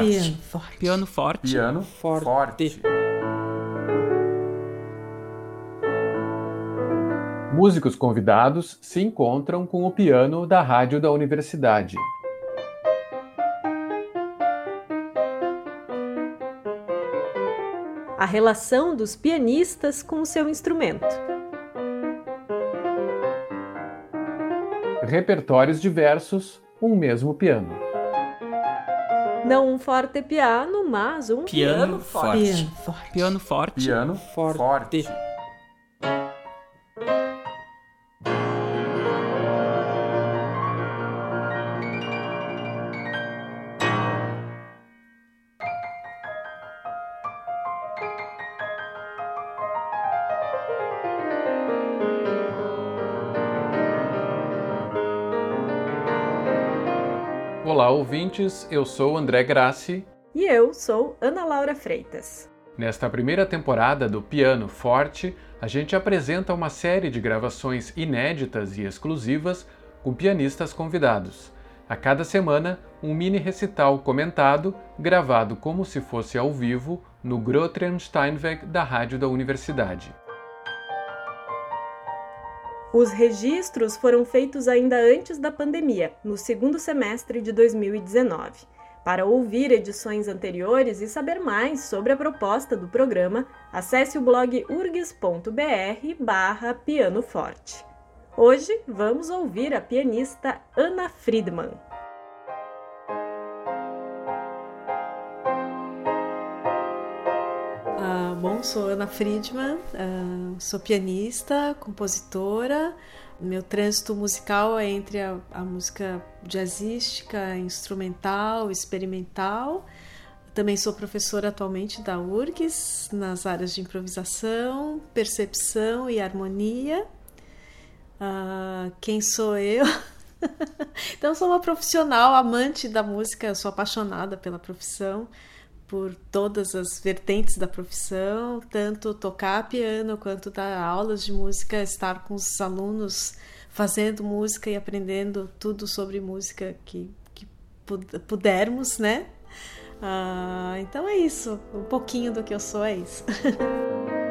forte. Piano forte. Piano forte. Piano Forte. forte. Músicos convidados se encontram com o piano da rádio da universidade. A relação dos pianistas com o seu instrumento. Repertórios diversos, um mesmo piano. Não um forte piano, mas um Piano forte. Piano forte. Piano forte. Piano Forte. forte. Ouvintes. Eu sou André Grassi. E eu sou Ana Laura Freitas. Nesta primeira temporada do Piano Forte, a gente apresenta uma série de gravações inéditas e exclusivas com pianistas convidados. A cada semana, um mini recital comentado, gravado como se fosse ao vivo no Grotrian Steinweg da rádio da universidade. Os registros foram feitos ainda antes da pandemia, no segundo semestre de 2019. Para ouvir edições anteriores e saber mais sobre a proposta do programa, acesse o blog urgs.br barra Piano Forte. Hoje vamos ouvir a pianista Ana Friedman. Bom, sou Ana Friedman, ah, sou pianista, compositora. Meu trânsito musical é entre a, a música jazzística, instrumental, experimental. Também sou professora atualmente da URGS nas áreas de improvisação, percepção e harmonia. Ah, quem sou eu? então, sou uma profissional amante da música, sou apaixonada pela profissão por todas as vertentes da profissão, tanto tocar piano quanto dar aulas de música, estar com os alunos fazendo música e aprendendo tudo sobre música que, que pudermos, né? Ah, então é isso, um pouquinho do que eu sou é isso.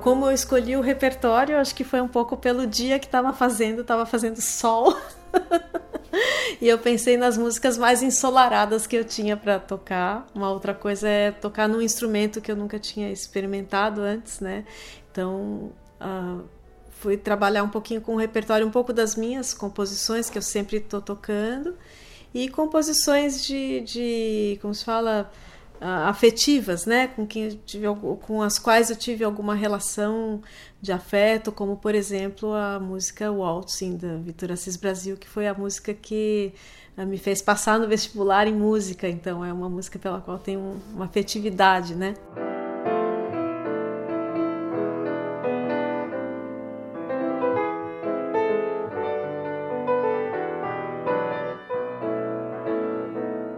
como eu escolhi o repertório, acho que foi um pouco pelo dia que estava fazendo, estava fazendo sol. e eu pensei nas músicas mais ensolaradas que eu tinha para tocar. Uma outra coisa é tocar num instrumento que eu nunca tinha experimentado antes, né? Então, uh, fui trabalhar um pouquinho com o repertório, um pouco das minhas composições que eu sempre estou tocando e composições de, de como se fala, afetivas, né, com quem tive, com as quais eu tive alguma relação de afeto, como por exemplo a música Waltzing da Vitor Assis Brasil, que foi a música que eh, me fez passar no vestibular em música, então é uma música pela qual tenho uma afetividade, né?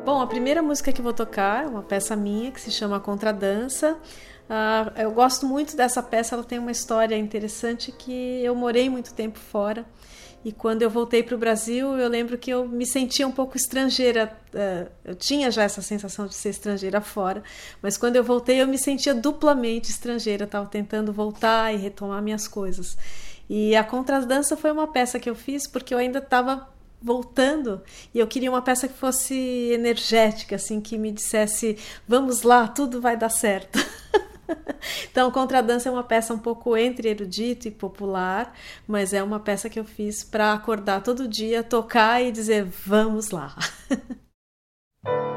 Bom, a primeira música que vou tocar é uma peça minha que se chama Contradança. Uh, eu gosto muito dessa peça, ela tem uma história interessante que eu morei muito tempo fora e quando eu voltei para o Brasil eu lembro que eu me sentia um pouco estrangeira. Uh, eu tinha já essa sensação de ser estrangeira fora, mas quando eu voltei eu me sentia duplamente estrangeira. Estava tentando voltar e retomar minhas coisas. E a Contradança foi uma peça que eu fiz porque eu ainda estava voltando e eu queria uma peça que fosse energética, assim, que me dissesse: vamos lá, tudo vai dar certo. então, Contradança é uma peça um pouco entre erudito e popular, mas é uma peça que eu fiz para acordar todo dia, tocar e dizer: vamos lá.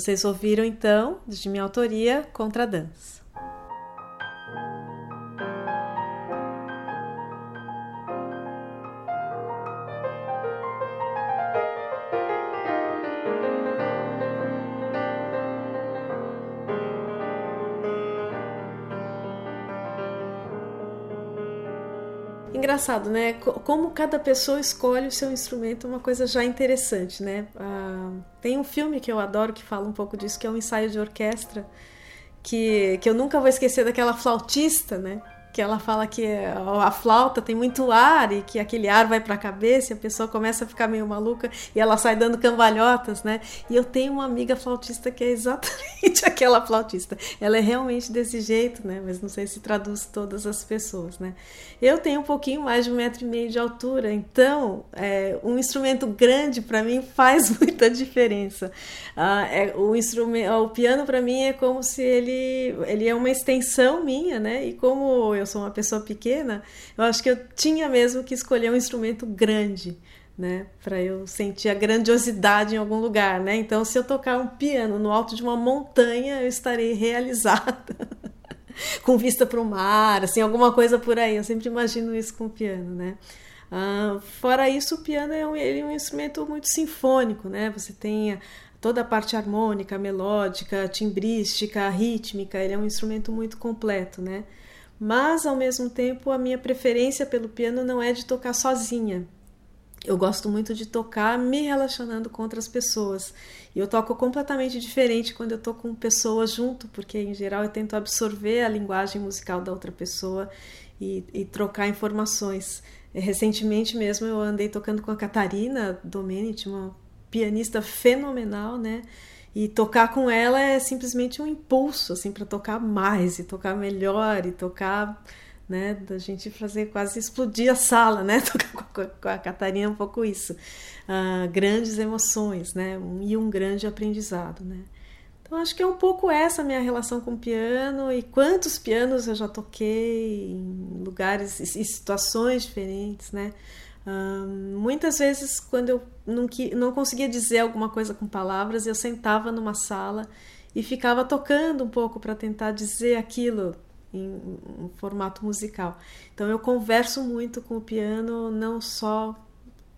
Vocês ouviram então, de minha autoria, Contradança. engraçado, né? Como cada pessoa escolhe o seu instrumento é uma coisa já interessante, né? Ah, tem um filme que eu adoro que fala um pouco disso, que é um ensaio de orquestra, que, que eu nunca vou esquecer daquela flautista, né? que ela fala que a flauta tem muito ar e que aquele ar vai para a cabeça e a pessoa começa a ficar meio maluca e ela sai dando cambalhotas, né? E eu tenho uma amiga flautista que é exatamente aquela flautista. Ela é realmente desse jeito, né? Mas não sei se traduz todas as pessoas, né? Eu tenho um pouquinho mais de um metro e meio de altura, então é, um instrumento grande para mim faz muita diferença. Ah, é, o instrumento, o piano para mim é como se ele ele é uma extensão minha, né? E como eu sou uma pessoa pequena, eu acho que eu tinha mesmo que escolher um instrumento grande, né, para eu sentir a grandiosidade em algum lugar, né? Então, se eu tocar um piano no alto de uma montanha, eu estarei realizada. com vista para o mar, assim, alguma coisa por aí. Eu sempre imagino isso com o piano, né? Ah, fora isso, o piano é um, ele é um instrumento muito sinfônico, né? Você tem toda a parte harmônica, melódica, timbrística, rítmica. Ele é um instrumento muito completo, né? mas ao mesmo tempo a minha preferência pelo piano não é de tocar sozinha. Eu gosto muito de tocar me relacionando com outras pessoas. E eu toco completamente diferente quando eu tô com pessoas junto, porque em geral eu tento absorver a linguagem musical da outra pessoa e, e trocar informações. Recentemente mesmo eu andei tocando com a Catarina Domenici, uma pianista fenomenal, né? E tocar com ela é simplesmente um impulso, assim, para tocar mais e tocar melhor e tocar, né, da gente fazer quase explodir a sala, né? Com a Catarina um pouco isso. Uh, grandes emoções, né? Um, e um grande aprendizado, né? Então acho que é um pouco essa a minha relação com o piano e quantos pianos eu já toquei em lugares e situações diferentes, né? muitas vezes, quando eu não, não conseguia dizer alguma coisa com palavras, eu sentava numa sala e ficava tocando um pouco para tentar dizer aquilo em, formato musical. Então eu converso muito com o piano, não só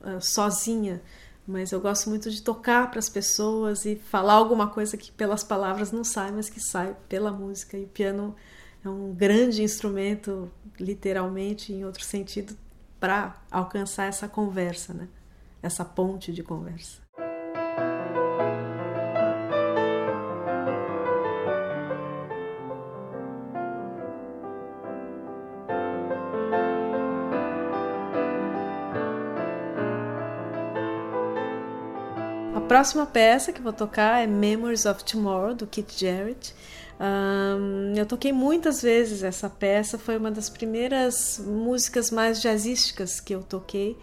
uh, sozinha, mas eu gosto muito de tocar para as pessoas e falar alguma coisa que pelas palavras não sai, mas que sai pela música. E o piano é um grande instrumento, literalmente, em outro sentido, para alcançar essa conversa, né? essa ponte de conversa. Próxima peça que vou tocar é Memories of Tomorrow, do Keith Jarrett. Um, eu toquei muitas vezes essa peça, foi uma das primeiras músicas mais jazzísticas que eu toquei.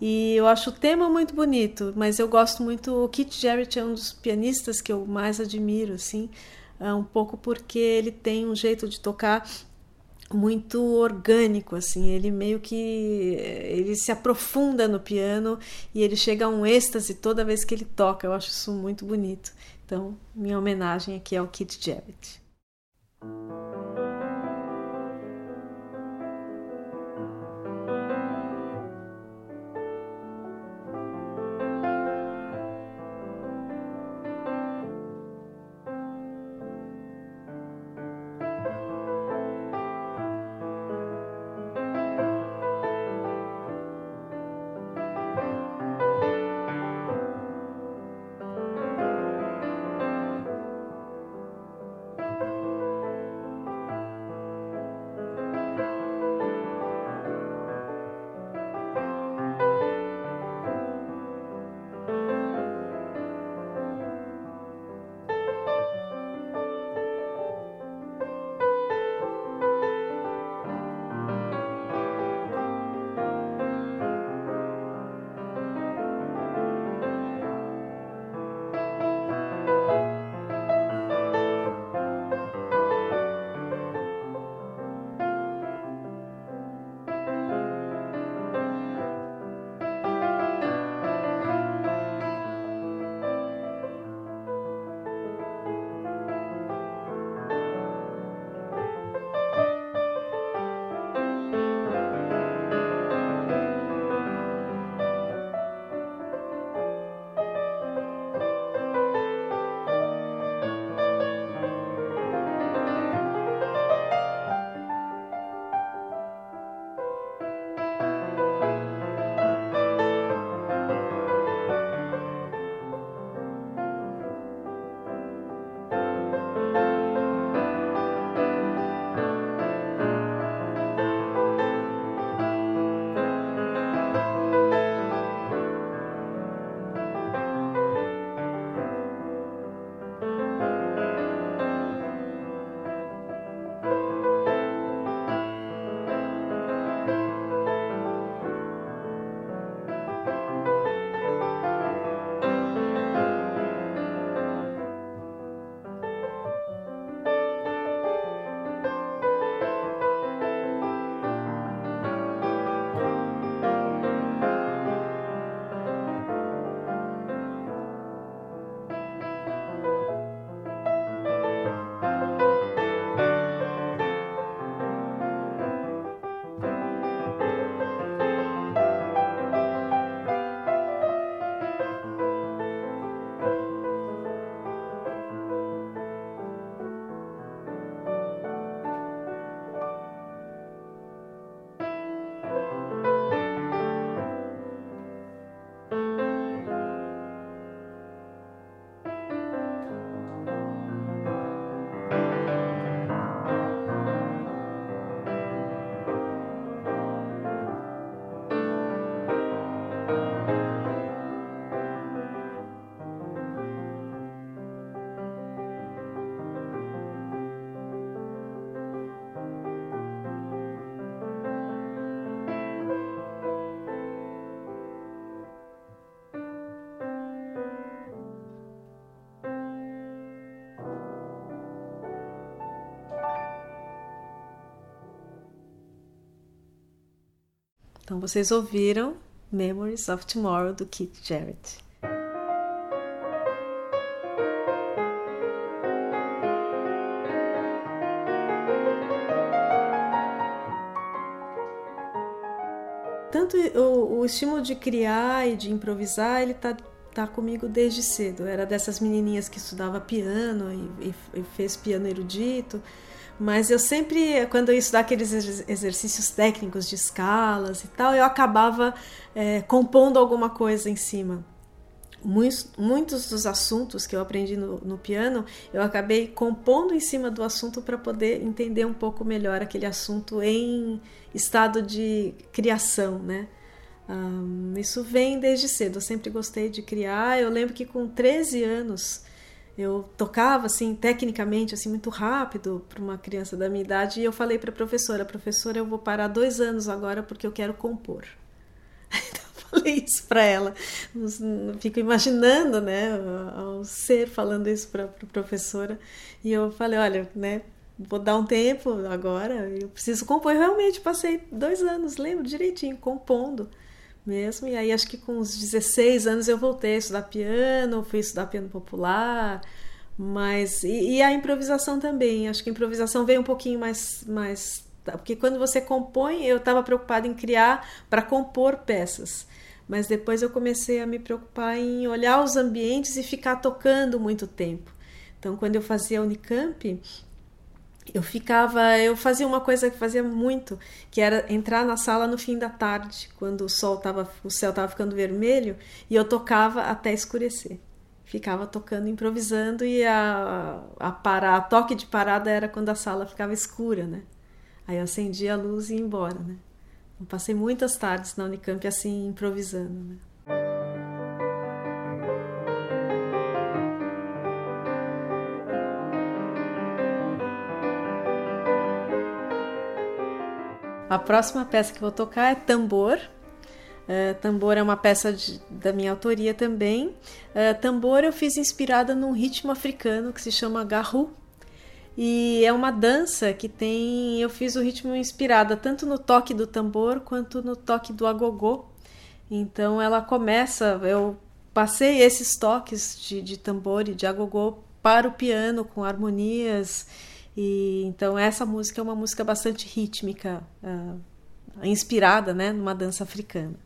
E eu acho o tema muito bonito, mas eu gosto muito. O Keith Jarrett é um dos pianistas que eu mais admiro, assim, um pouco porque ele tem um jeito de tocar muito orgânico assim ele meio que ele se aprofunda no piano e ele chega a um êxtase toda vez que ele toca eu acho isso muito bonito então, minha homenagem aqui ao Kit Jarrett. Então vocês ouviram Memories of Tomorrow do Keith Jarrett. Tanto o, o estímulo de criar e de improvisar, ele tá tá comigo desde cedo. Era dessas menininhas que estudava piano e, e, e, fez piano erudito. Mas eu sempre, quando eu ia estudar aqueles exercícios técnicos de escalas e tal, eu acabava é, compondo alguma coisa em cima. Muitos, muitos dos assuntos que eu aprendi no, no piano, eu acabei compondo em cima do assunto para poder entender um pouco melhor aquele assunto em estado de criação, né? Um, isso vem desde cedo, eu sempre gostei de criar. Eu lembro que com 13 anos eu tocava assim tecnicamente assim muito rápido para uma criança da minha idade e eu falei para a professora professora eu vou parar dois anos agora porque eu quero compor. Então eu falei isso para ela. Fico imaginando né ao ser falando isso para a pro professora. E eu falei olha né vou dar um tempo agora eu preciso compor. Eu realmente passei dois anos lembro direitinho compondo mesmo. E aí acho que com uns 16 anos eu voltei a estudar piano, fui estudar piano popular, mas e, e a improvisação também. Acho que a improvisação veio um pouquinho mais mais porque quando você compõe, eu estava preocupada em criar para compor peças. Mas depois eu comecei a me preocupar em olhar os ambientes e ficar tocando muito tempo. Então, quando eu fazia Unicamp, eu ficava, eu fazia uma coisa que fazia muito, que era entrar na sala no fim da tarde, quando o sol tava, o céu estava ficando vermelho, e eu tocava até escurecer. Ficava tocando, improvisando e a a parar, a toque de parada era quando a sala ficava escura, né? Aí eu acendia a luz e ia embora, né? Eu passei muitas tardes na Unicamp assim improvisando, né? A próxima peça que vou tocar é Tambor. Uh, tambor é uma peça de, da minha autoria também. Uh, tambor eu fiz inspirada num ritmo africano que se chama garru. E é uma dança que tem. Eu fiz o ritmo inspirada tanto no toque do tambor quanto no toque do agogô. Então ela começa. Eu passei esses toques de, de tambor e de agogô para o piano com harmonias e então essa música é uma música bastante rítmica, uh, inspirada, né, numa dança africana.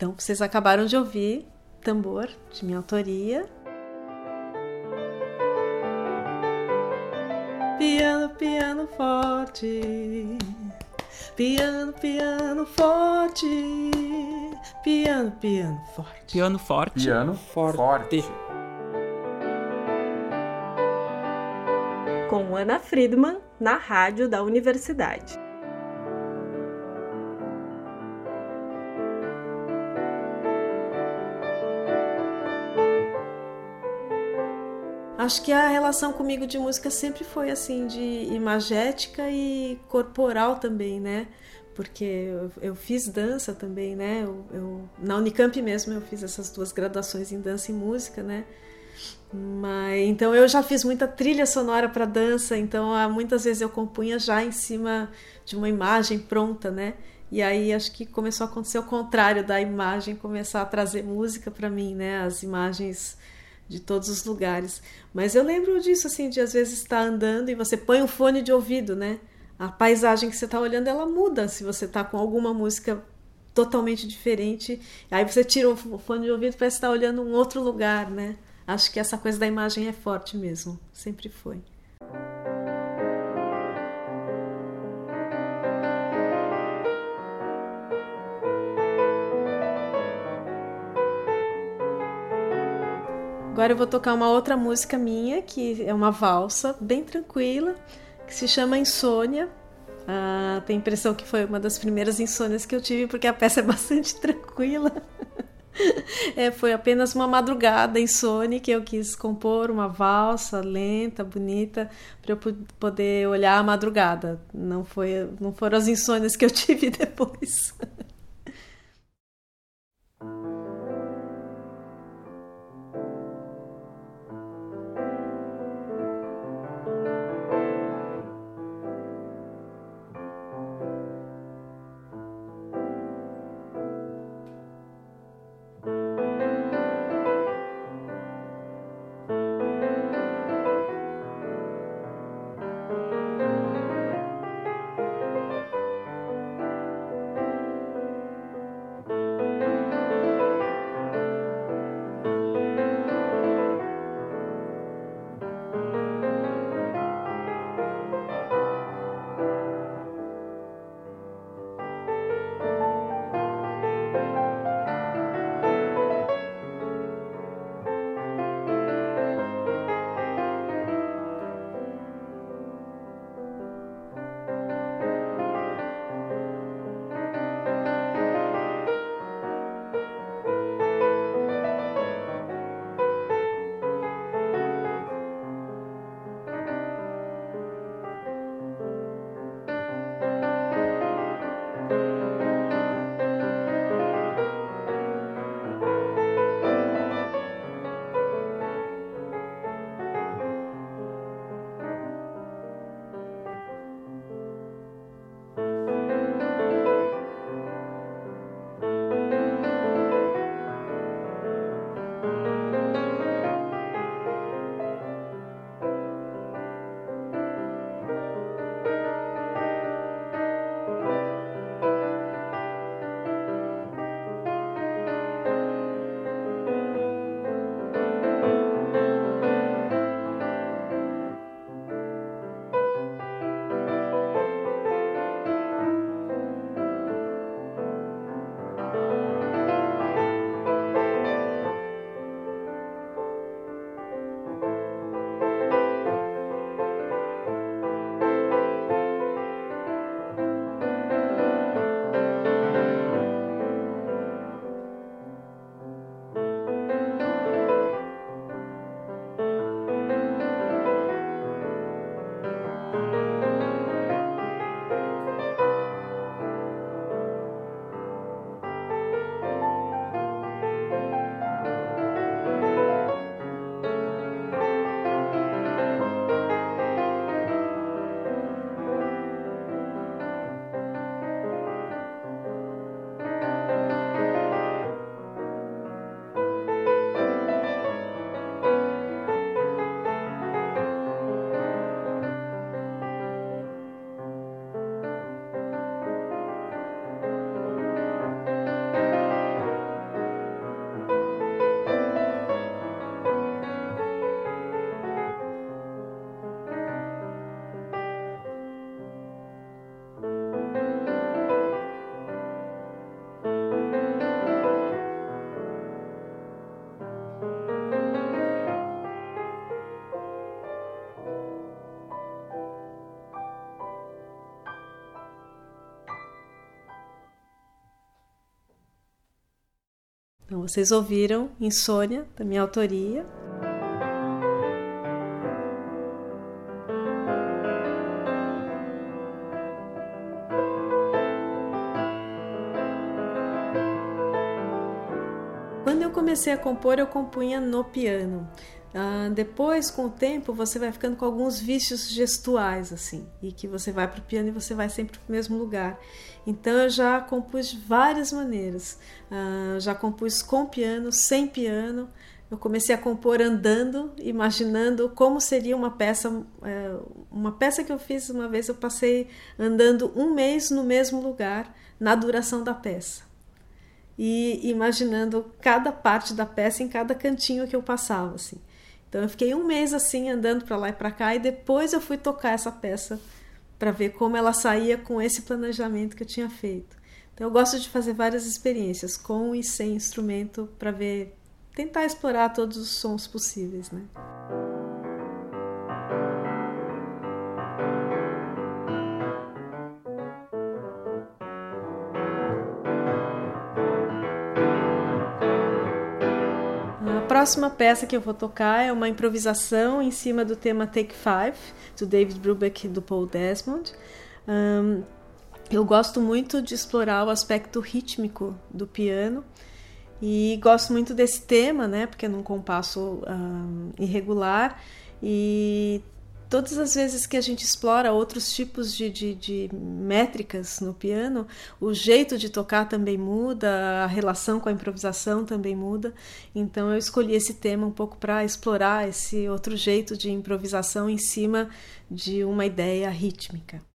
Então vocês acabaram de ouvir tambor de minha autoria. Piano, piano forte. Piano, piano forte. Piano, piano forte. Piano forte. Piano forte. forte. Com Ana Friedman na rádio da universidade. Acho que a relação comigo de música sempre foi assim, de imagética e corporal também, né? Porque eu, fiz dança também, né? Eu, eu, na Unicamp mesmo eu fiz essas duas graduações em dança e música, né? Mas, então eu já fiz muita trilha sonora para dança, então muitas vezes eu compunha já em cima de uma imagem pronta, né? E aí acho que começou a acontecer o contrário da imagem começar a trazer música para mim, né? As imagens de todos os lugares. Mas eu lembro disso, assim, de às vezes estar andando e você põe um fone de ouvido, né? A paisagem que você está olhando, ela muda se você está com alguma música totalmente diferente. Aí você tira o fone de ouvido para estar olhando um outro lugar, né? Acho que essa coisa da imagem é forte mesmo, sempre foi. Agora eu vou tocar uma outra música minha, que é uma valsa bem tranquila, que se chama Insônia. Ah, tenho a impressão que foi uma das primeiras insônias que eu tive, porque a peça é bastante tranquila. É, foi apenas uma madrugada insônia que eu quis compor uma valsa lenta, bonita, para eu poder olhar a madrugada. Não, foi, não foram as insônias que eu tive depois. Então vocês ouviram Insônia, da minha autoria. Quando eu comecei a compor, eu compunha no piano. Uh, depois, com o tempo, você vai ficando com alguns vícios gestuais, assim, e que você vai para o piano e você vai sempre para o mesmo lugar. Então, eu já compus de várias maneiras. Uh, já compus com piano, sem piano. Eu comecei a compor andando, imaginando como seria uma peça. Uh, uma peça que eu fiz uma vez, eu passei andando um mês no mesmo lugar, na duração da peça. E imaginando cada parte da peça em cada cantinho que eu passava, assim. Então eu fiquei um mês assim andando para lá e para cá e depois eu fui tocar essa peça para ver como ela saía com esse planejamento que eu tinha feito. Então eu gosto de fazer várias experiências com e sem instrumento para ver, tentar explorar todos os sons possíveis, né? Próxima peça que eu vou tocar é uma improvisação em cima do tema Take Five, do David Brubeck e do Paul Desmond. Um, eu gosto muito de explorar o aspecto rítmico do piano e gosto muito desse tema, né? Porque é num compasso um, irregular e todas as vezes que a gente explora outros tipos de, de, de, métricas no piano, o jeito de tocar também muda, a relação com a improvisação também muda. Então eu escolhi esse tema um pouco para explorar esse outro jeito de improvisação em cima de uma ideia rítmica.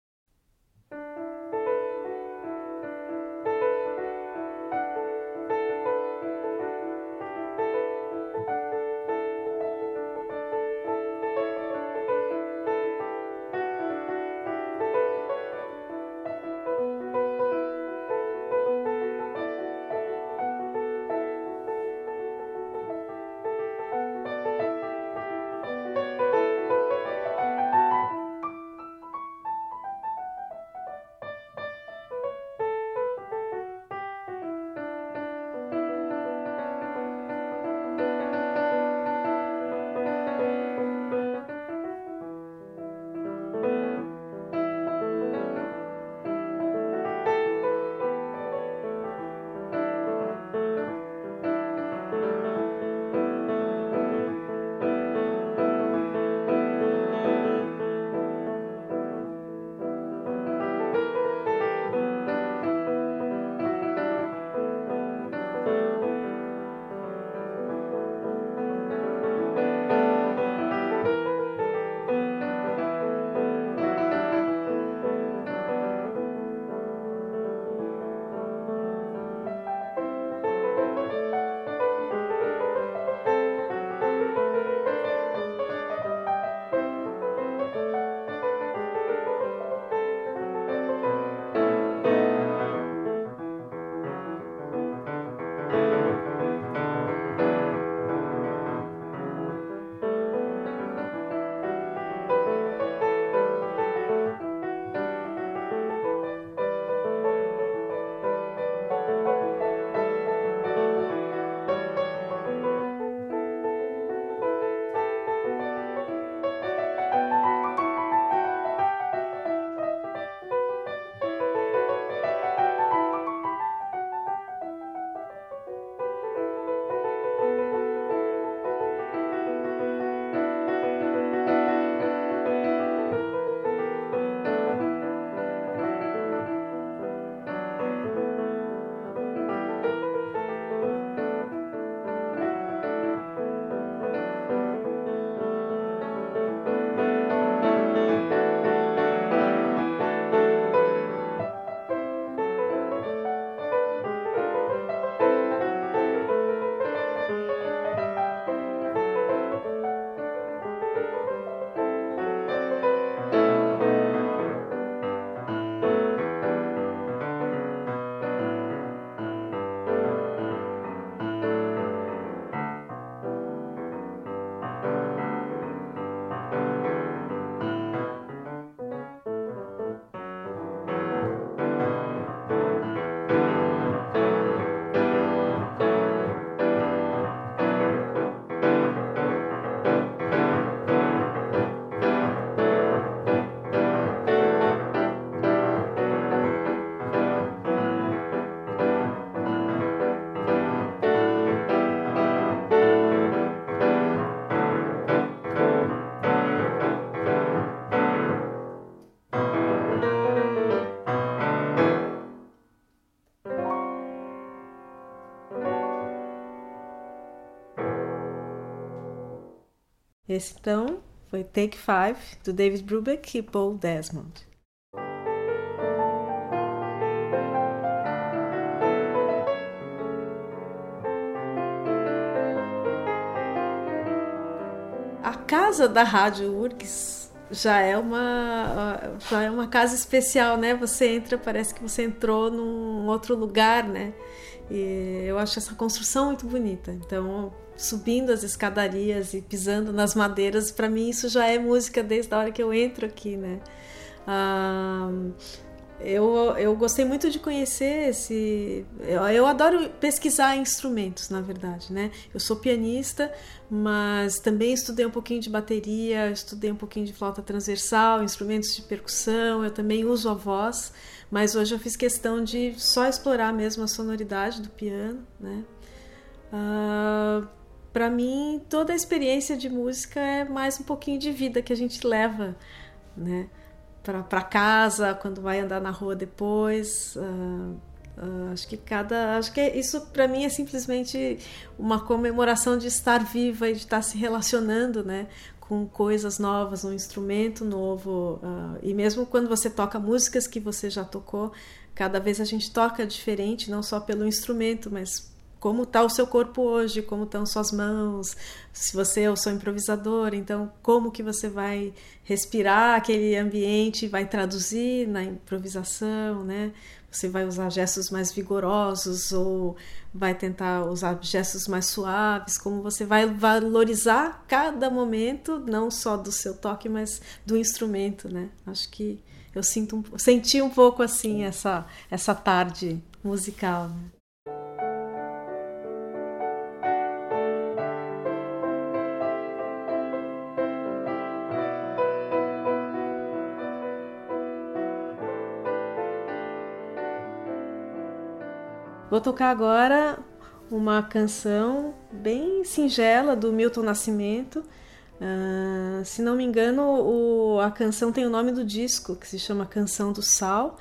Esse então foi Take Five, do David Brubeck e Paul Desmond. A casa da Rádio URGS já é uma já é uma casa especial, né? Você entra, parece que você entrou num outro lugar, né? E eu acho essa construção muito bonita. Então, subindo as escadarias e pisando nas madeiras, para mim isso já é música desde a hora que eu entro aqui, né? Ah, eu, eu gostei muito de conhecer esse. Eu, eu, adoro pesquisar instrumentos, na verdade, né? Eu sou pianista, mas também estudei um pouquinho de bateria, estudei um pouquinho de flauta transversal, instrumentos de percussão, eu também uso a voz, mas hoje eu fiz questão de só explorar mesmo a sonoridade do piano, né? Uh, para mim, toda a experiência de música é mais um pouquinho de vida que a gente leva, né? para casa, quando vai andar na rua depois. Uh, uh, acho que cada. Acho que isso para mim é simplesmente uma comemoração de estar viva e de estar se relacionando né, com coisas novas, um instrumento novo. Uh, e mesmo quando você toca músicas que você já tocou, cada vez a gente toca diferente, não só pelo instrumento, mas como está o seu corpo hoje, como estão suas mãos, se você eu sou improvisador, então como que você vai respirar aquele ambiente, vai traduzir na improvisação, né? Você vai usar gestos mais vigorosos ou vai tentar usar gestos mais suaves, como você vai valorizar cada momento, não só do seu toque, mas do instrumento, né? Acho que eu sinto senti um pouco assim essa essa tarde musical. Né? Vou tocar agora uma canção bem singela do Milton Nascimento. Uh, se não me engano, o, a canção tem o nome do disco, que se chama Canção do Sal.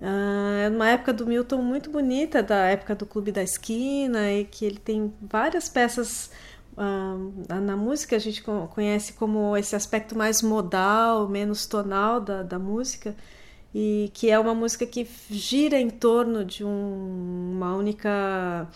Uh, é uma época do Milton muito bonita, da época do Clube da Esquina, e que ele tem várias peças. Uh, na música a gente conhece como esse aspecto mais modal, menos tonal da, da música e que é uma música que gira em torno de um, uma única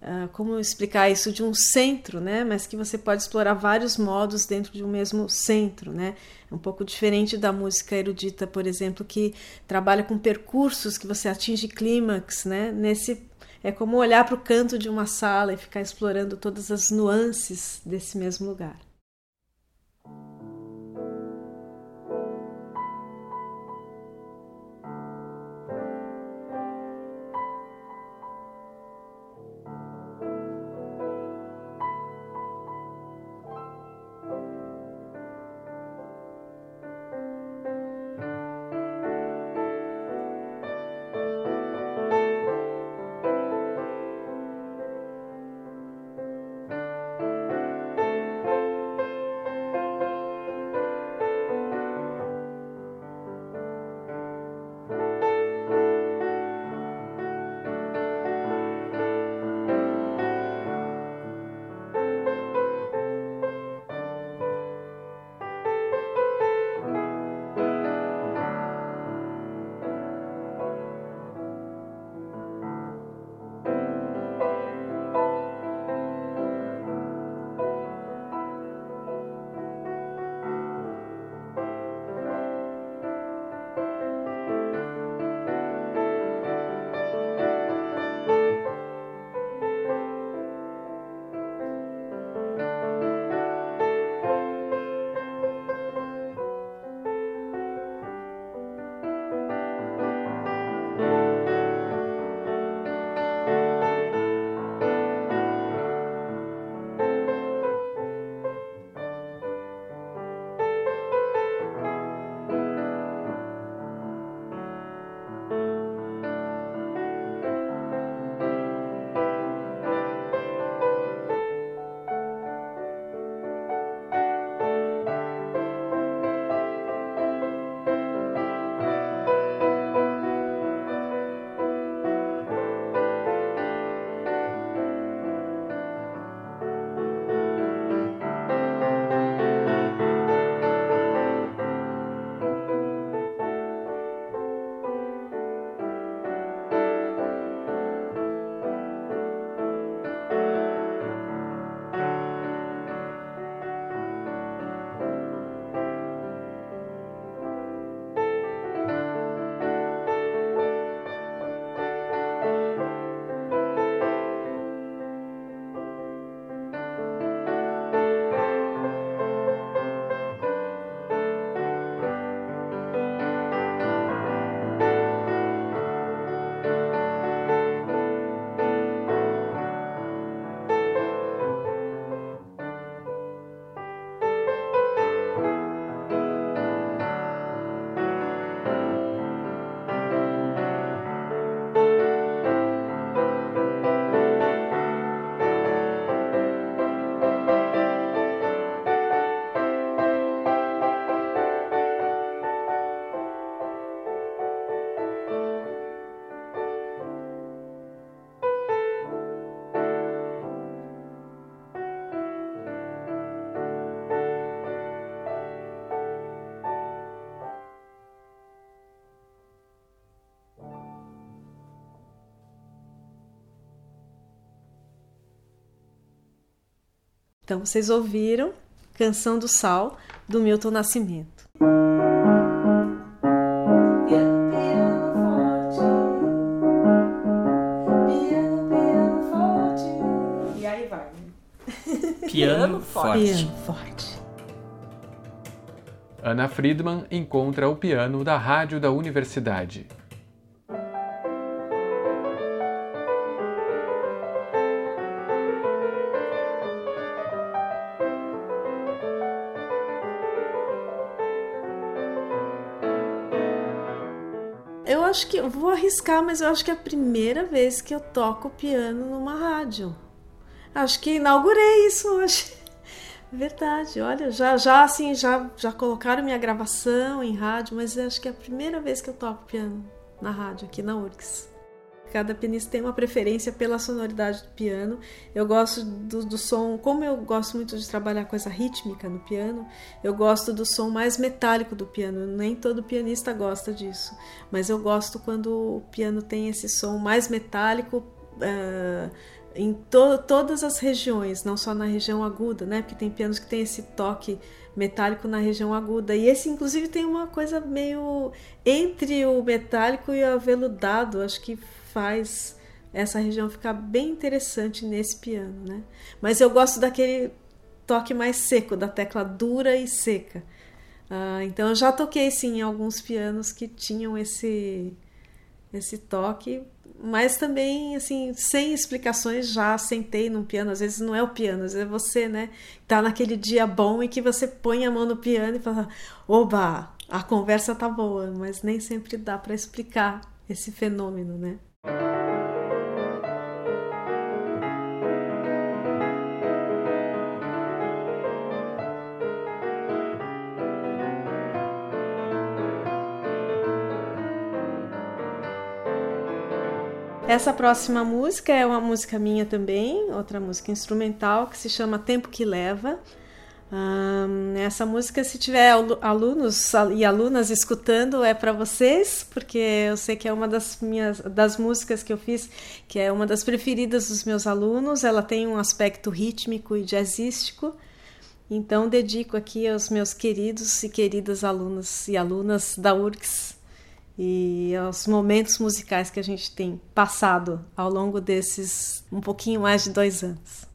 uh, como explicar isso de um centro, né? Mas que você pode explorar vários modos dentro de um mesmo centro, né? É um pouco diferente da música erudita, por exemplo, que trabalha com percursos que você atinge clímax, né? Nesse é como olhar para o canto de uma sala e ficar explorando todas as nuances desse mesmo lugar. Então vocês ouviram Canção do Sal, do Milton Nascimento. E aí vai. Piano forte. Piano forte. Ana Friedman encontra o piano da rádio da universidade. Arriscar, mas eu acho que é a primeira vez que eu toco piano numa rádio. Acho que inaugurei isso hoje. Verdade, olha, já já assim, já já colocaram minha gravação em rádio, mas acho que é a primeira vez que eu toco piano na rádio aqui na URGS. Cada pianista tem uma preferência pela sonoridade do piano. Eu gosto do, do, som, como eu gosto muito de trabalhar coisa rítmica no piano, eu gosto do som mais metálico do piano. Nem todo pianista gosta disso, mas eu gosto quando o piano tem esse som mais metálico. Uh, em to todas as regiões, não só na região aguda, né? Porque tem pianos que tem esse toque metálico na região aguda. E esse, inclusive, tem uma coisa meio entre o metálico e o aveludado. Acho que faz essa região ficar bem interessante nesse piano, né? Mas eu gosto daquele toque mais seco, da tecla dura e seca. Uh, então eu já toquei sim em alguns pianos que tinham esse esse toque mas também, assim, sem explicações, já sentei num piano. Às vezes não é o piano, às vezes é você, né? Tá naquele dia bom e que você põe a mão no piano e fala: oba, a conversa tá boa, mas nem sempre dá para explicar esse fenômeno, né? Essa próxima música é uma música minha também, outra música instrumental que se chama Tempo que Leva. Essa música, se tiver alunos e alunas escutando, é para vocês, porque eu sei que é uma das minhas das músicas que eu fiz, que é uma das preferidas dos meus alunos. Ela tem um aspecto rítmico e jazzístico. Então dedico aqui aos meus queridos e queridas alunos e alunas da URGS e aos momentos musicais que a gente tem passado ao longo desses um pouquinho mais de dois anos.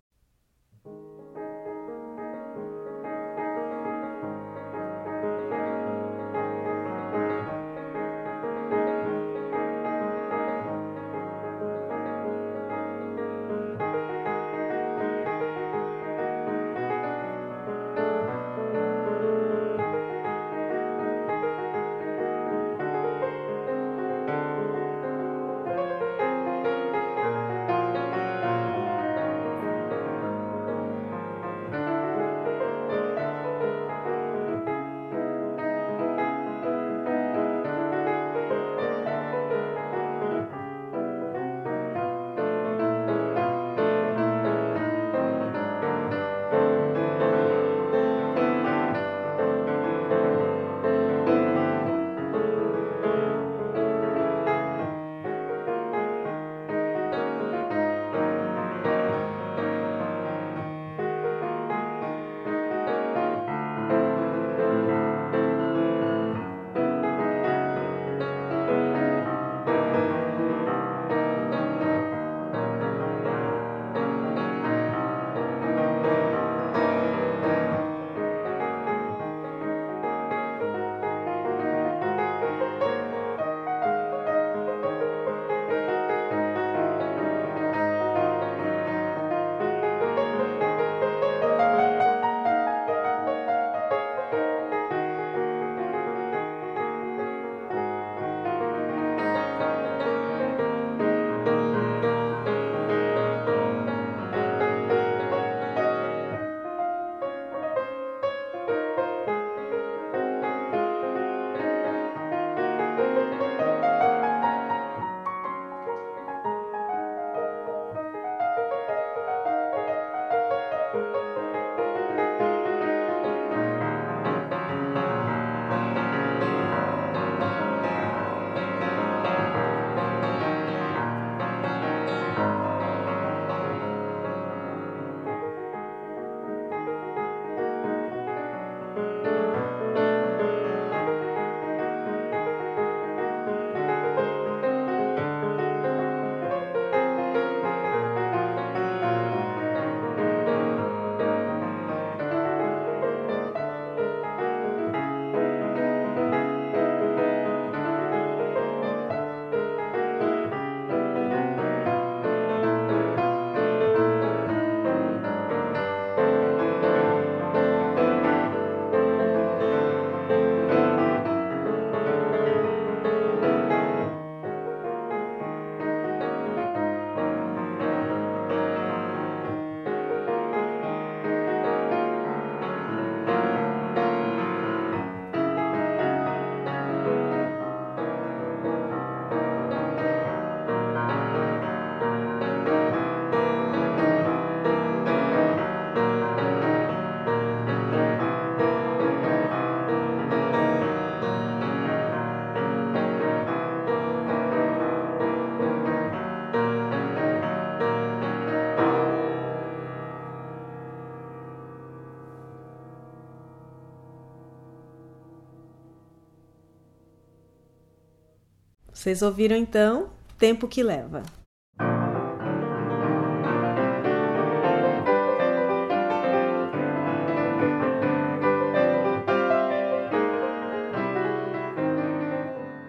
Vocês ouviram então Tempo que Leva.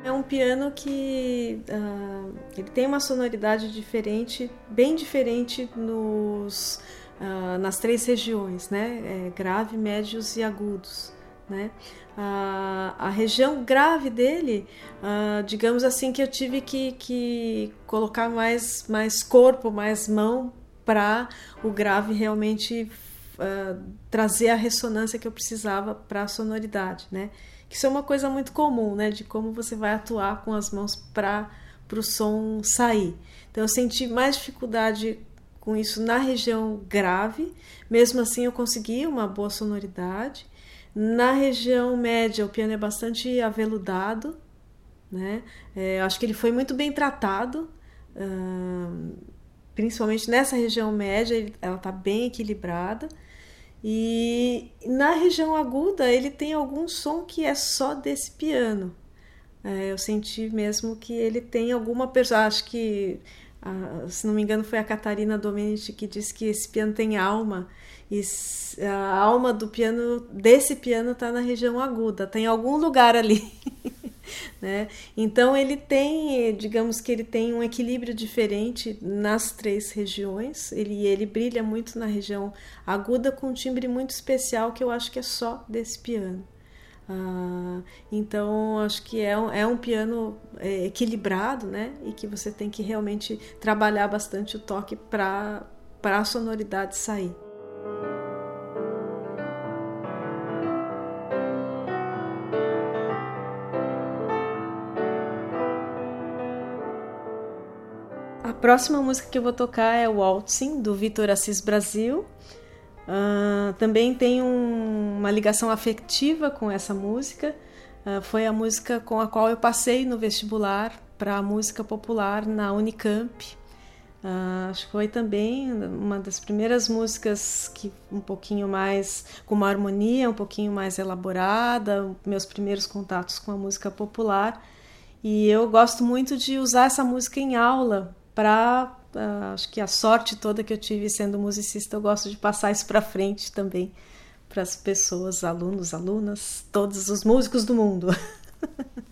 É um piano que uh, ele tem uma sonoridade diferente, bem diferente nos, uh, nas três regiões, né? É, grave, médios e agudos. Né? A, a região grave dele, uh, digamos assim, que eu tive que, que colocar mais, mais corpo, mais mão para o grave realmente uh, trazer a ressonância que eu precisava para a sonoridade, né? Isso é uma coisa muito comum, né? De como você vai atuar com as mãos para o som sair. Então eu senti mais dificuldade com isso na região grave, mesmo assim eu consegui uma boa sonoridade. Na região média, o piano é bastante aveludado, né? É, acho que ele foi muito bem tratado, uh, principalmente nessa região média, ela está bem equilibrada. E na região aguda, ele tem algum som que é só desse piano. É, eu senti mesmo que ele tem alguma pessoa. Acho que, uh, se não me engano, foi a Catarina Domenici que disse que esse piano tem alma. E a alma do piano, desse piano, está na região aguda, tem tá algum lugar ali. né? Então ele tem, digamos que ele tem um equilíbrio diferente nas três regiões. Ele, ele brilha muito na região aguda com um timbre muito especial que eu acho que é só desse piano. Ah, então acho que é um, é um piano é, equilibrado, né? E que você tem que realmente trabalhar bastante o toque para a sonoridade sair. A próxima música que eu vou tocar é Waltzing, do Vitor Assis Brasil. Uh, também tem um, uma ligação afetiva com essa música. Uh, foi a música com a qual eu passei no vestibular para a música popular na Unicamp. Uh, acho que foi também uma das primeiras músicas que um pouquinho mais com uma harmonia um pouquinho mais elaborada, meus primeiros contatos com a música popular. E eu gosto muito de usar essa música em aula para uh, acho que a sorte toda que eu tive sendo musicista, eu gosto de passar isso para frente também para as pessoas, alunos, alunas, todos os músicos do mundo.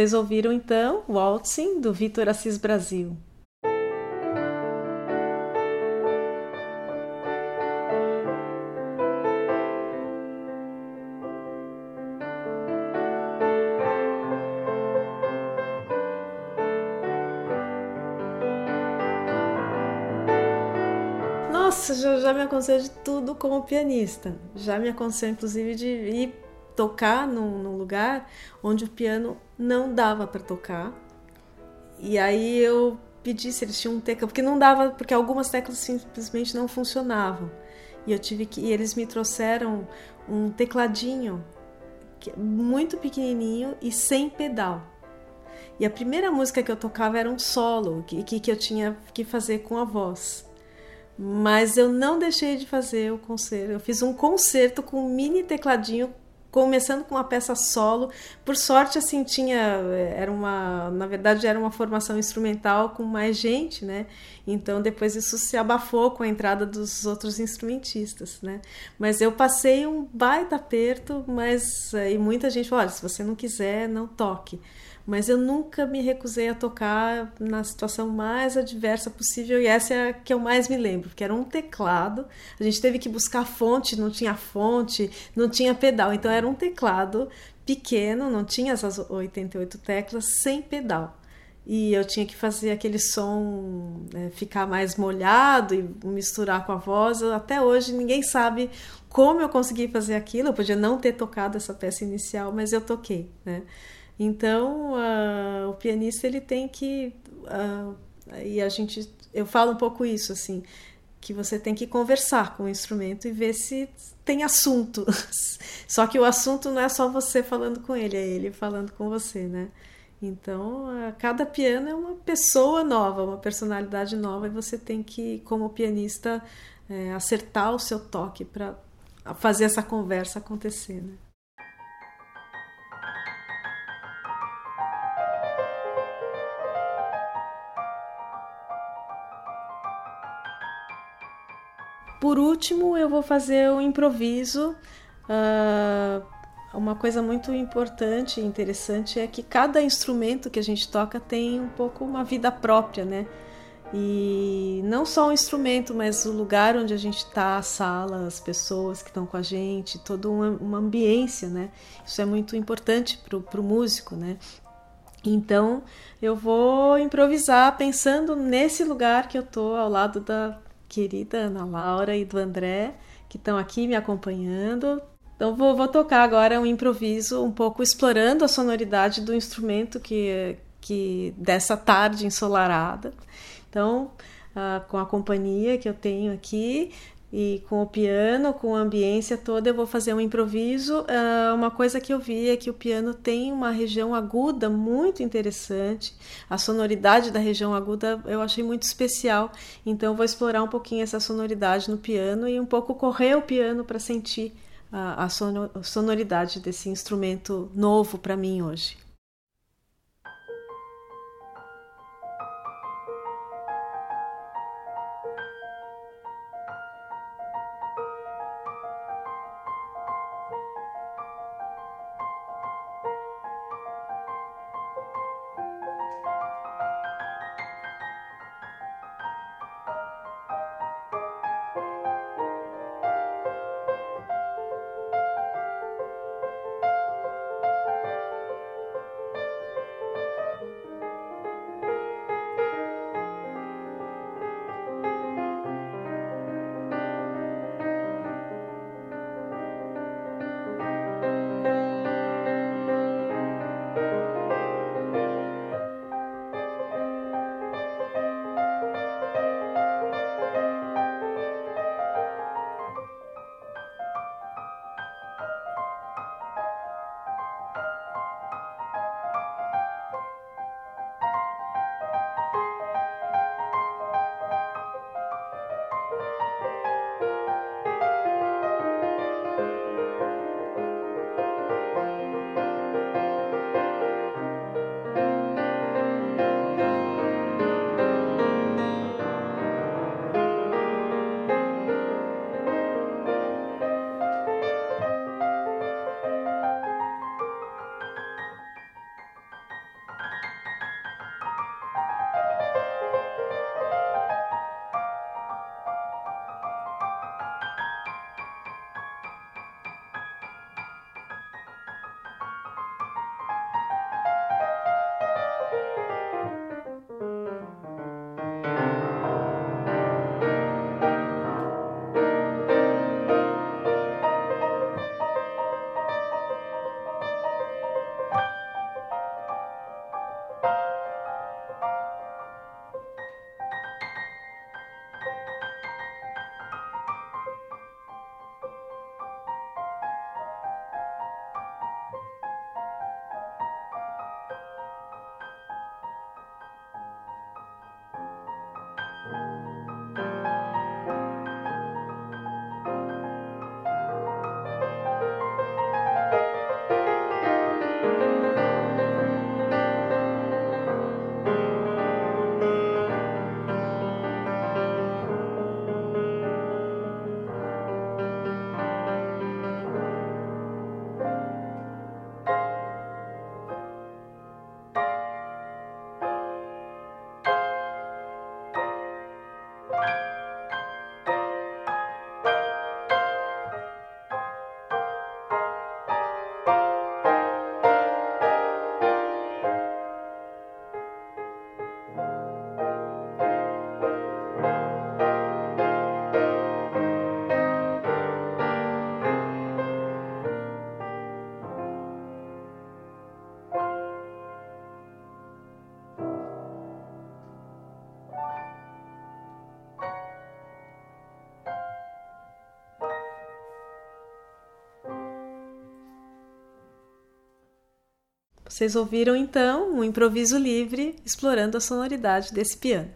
Vocês ouviram então Waltzing do Vitor Assis Brasil. Nossa, já, já me aconteceu de tudo como pianista. Já me aconteceu, inclusive, de ir tocar num, num lugar onde o piano não dava para tocar. E aí eu pedi se eles tinham um teclado, porque não dava, porque algumas teclas simplesmente não funcionavam. E eu tive que, e eles me trouxeram um tecladinho muito pequenininho e sem pedal. E a primeira música que eu tocava era um solo que, que eu tinha que fazer com a voz. Mas eu não deixei de fazer o concerto. Eu fiz um concerto com um mini tecladinho começando com uma peça solo. Por sorte, assim, tinha. Era uma. Na verdade, era uma formação instrumental com mais gente, né? Então, depois isso se abafou com a entrada dos outros instrumentistas, né? Mas eu passei um baita aperto, mas. E muita gente falou: olha, se você não quiser, não toque mas eu nunca me recusei a tocar na situação mais adversa possível e essa é a que eu mais me lembro, porque era um teclado. A gente teve que buscar fonte, não tinha fonte, não tinha pedal, então era um teclado pequeno, não tinha essas 88 teclas, sem pedal. E eu tinha que fazer aquele som né, ficar mais molhado e misturar com a voz. Até hoje ninguém sabe como eu consegui fazer aquilo. Eu podia não ter tocado essa peça inicial, mas eu toquei, né? Então, uh, o pianista ele tem que uh, e a gente eu falo um pouco isso assim, que você tem que conversar com o instrumento e ver se tem assunto. Só que o assunto não é só você falando com ele, é ele falando com você, né? Então, uh, cada piano é uma pessoa nova, uma personalidade nova e você tem que, como pianista, é, acertar o seu toque para fazer essa conversa acontecer, né? Por último, eu vou fazer um improviso. Uh, uma coisa muito importante e interessante é que cada instrumento que a gente toca tem um pouco uma vida própria, né? E não só o instrumento, mas o lugar onde a gente está, a sala, as pessoas que estão com a gente, toda uma, uma ambiência, né? Isso é muito importante para o músico, né? Então eu vou improvisar pensando nesse lugar que eu tô ao lado da, querida Ana Laura e do André, que estão aqui me acompanhando. Então vou, vou, tocar agora um improviso, um pouco explorando a sonoridade do instrumento que, que dessa tarde ensolarada. Então, uh, com a companhia que eu tenho aqui, e com o piano, com a ambiência toda, eu vou fazer um improviso. Uh, uma coisa que eu vi é que o piano tem uma região aguda muito interessante. A sonoridade da região aguda eu achei muito especial. Então, vou explorar um pouquinho essa sonoridade no piano e um pouco correr o piano para sentir a, a sonoridade desse instrumento novo para mim hoje. Vocês ouviram então um improviso livre explorando a sonoridade desse piano.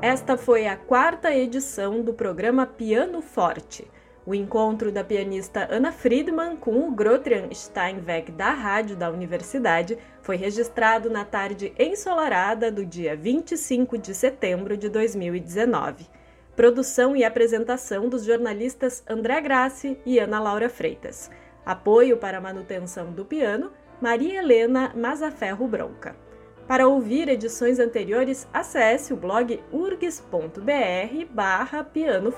Esta foi a quarta edição do programa Piano Forte, o encontro da pianista Ana Friedman com o Grotrian Steinweg da rádio da universidade foi registrado na tarde ensolarada do dia 25 de setembro de 2019. Produção e apresentação dos jornalistas André Grassi e Ana Laura Freitas. Apoio para a manutenção do piano, Maria Helena Mazaferro Bronca. Para ouvir edições anteriores, acesse o blog urgs.br barra Piano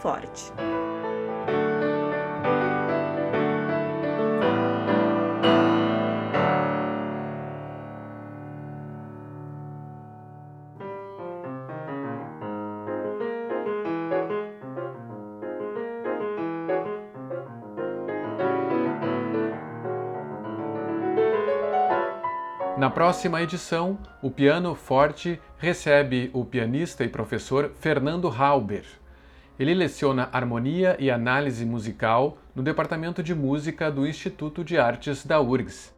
Na próxima edição, o Piano Forte recebe o pianista e professor Fernando Halber. Ele leciona harmonia e análise musical no Departamento de Música do Instituto de Artes da URGS.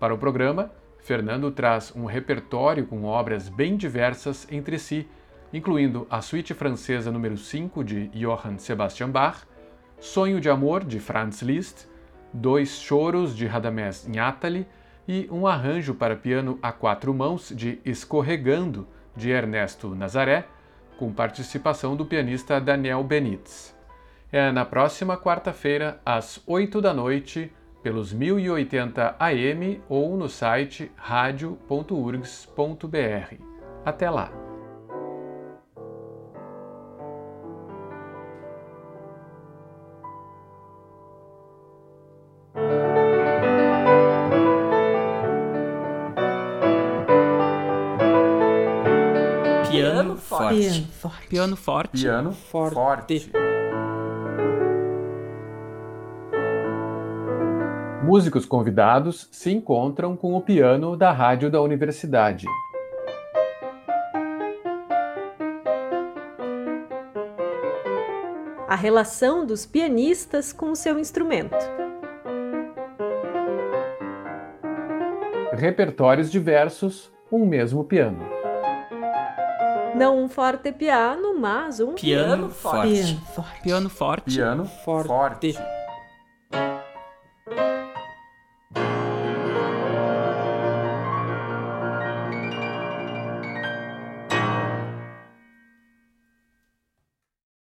Para o programa, Fernando traz um repertório com obras bem diversas entre si, incluindo a Suíte Francesa número 5 de Johann Sebastian Bach, Sonho de Amor de Franz Liszt, Dois Choros de Radamés Nhatali e um arranjo para piano a quatro mãos de Escorregando, de Ernesto Nazaré, com participação do pianista Daniel Benitz. É na próxima quarta-feira, às 8 da noite, pelos 1080 AM ou no site radio.urgs.br. Até lá! Forte. Piano forte. Piano forte. forte. Músicos convidados se encontram com o piano da rádio da universidade. A relação dos pianistas com o seu instrumento. Repertórios diversos, um mesmo piano. Não um forte piano, mas um piano, piano forte. Piano forte. Piano forte. Piano forte. forte.